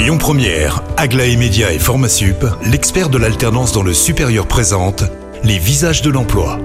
Lyon Première, Aglaé Média et Formasup, l'expert de l'alternance dans le supérieur présente les visages de l'emploi.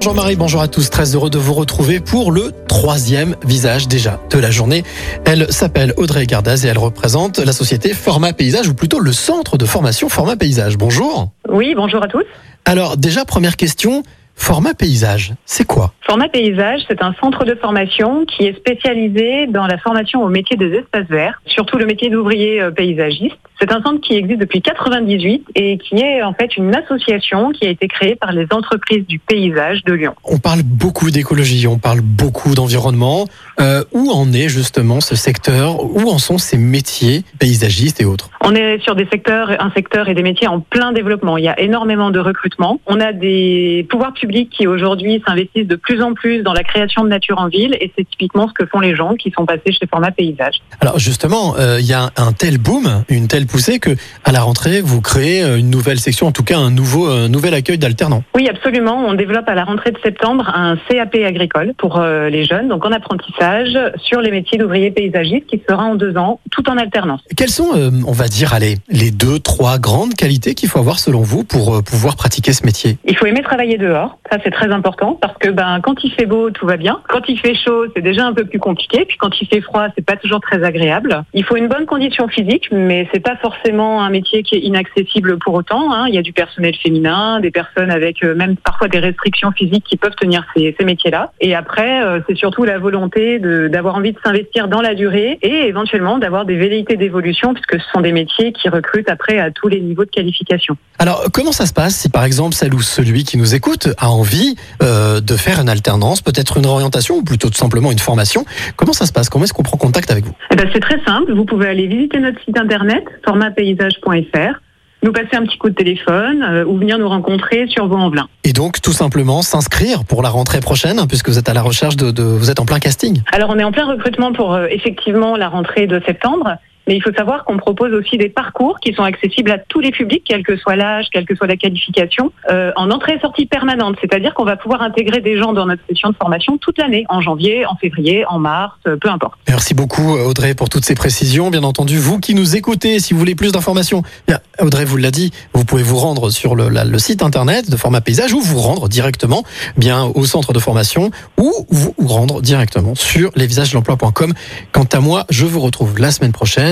Jean-Marie, bonjour à tous, très heureux de vous retrouver pour le troisième visage déjà de la journée. Elle s'appelle Audrey Gardaz et elle représente la société Format Paysage ou plutôt le centre de formation Format Paysage. Bonjour. Oui, bonjour à tous. Alors déjà, première question, Format Paysage, c'est quoi Format Paysage, c'est un centre de formation qui est spécialisé dans la formation au métier des espaces verts, surtout le métier d'ouvrier euh, paysagiste. C'est un centre qui existe depuis 98 et qui est en fait une association qui a été créée par les entreprises du paysage de Lyon. On parle beaucoup d'écologie, on parle beaucoup d'environnement. Euh, où en est justement ce secteur? Où en sont ces métiers paysagistes et autres? On est sur des secteurs, un secteur et des métiers en plein développement. Il y a énormément de recrutement. On a des pouvoirs publics qui aujourd'hui s'investissent de plus en plus dans la création de nature en ville et c'est typiquement ce que font les gens qui sont passés chez Format Paysage. Alors justement, euh, il y a un tel boom, une telle poussée que à la rentrée, vous créez euh, une nouvelle section, en tout cas un nouveau un nouvel accueil d'alternants. Oui, absolument. On développe à la rentrée de septembre un CAP agricole pour les jeunes, donc en apprentissage sur les métiers d'ouvrier paysagiste qui sera en deux ans, tout en alternance. Quelles sont, euh, on va dire, allez, les deux, trois grandes qualités qu'il faut avoir selon vous pour euh, pouvoir pratiquer ce métier? Il faut aimer travailler dehors, ça c'est très important parce que ben quand il fait beau tout va bien, quand il fait chaud c'est déjà un peu plus compliqué, puis quand il fait froid c'est pas toujours très agréable. Il faut une bonne condition physique, mais c'est pas forcément un métier qui est inaccessible pour autant. Hein. Il y a du personnel féminin, des personnes avec euh, même parfois des restrictions physiques qui peuvent tenir ces, ces métiers-là. Et après c'est surtout la volonté d'avoir envie de s'investir dans la durée et éventuellement d'avoir des velléités d'évolution puisque ce sont des métiers qui recrutent après à tous les niveaux de qualification. Alors comment ça se passe si par exemple celle ou celui qui nous écoute a envie euh, de faire une alternance, peut-être une orientation ou plutôt tout simplement une formation? Comment ça se passe? Comment est-ce qu'on prend contact avec vous? Eh ben, C'est très simple, vous pouvez aller visiter notre site internet formatpaysage.fr nous passer un petit coup de téléphone euh, ou venir nous rencontrer sur Vaux-en-Velin. Et donc tout simplement s'inscrire pour la rentrée prochaine hein, puisque vous êtes à la recherche de, de, vous êtes en plein casting. Alors on est en plein recrutement pour euh, effectivement la rentrée de septembre. Mais il faut savoir qu'on propose aussi des parcours qui sont accessibles à tous les publics, quel que soit l'âge, quelle que soit la qualification, euh, en entrée et sortie permanente. C'est-à-dire qu'on va pouvoir intégrer des gens dans notre session de formation toute l'année, en janvier, en février, en mars, euh, peu importe. Merci beaucoup Audrey pour toutes ces précisions. Bien entendu, vous qui nous écoutez, si vous voulez plus d'informations, Audrey vous l'a dit, vous pouvez vous rendre sur le, le, site internet de Format Paysage ou vous rendre directement bien au centre de formation ou vous rendre directement sur lesvisagesdelemploi.com. Quant à moi, je vous retrouve la semaine prochaine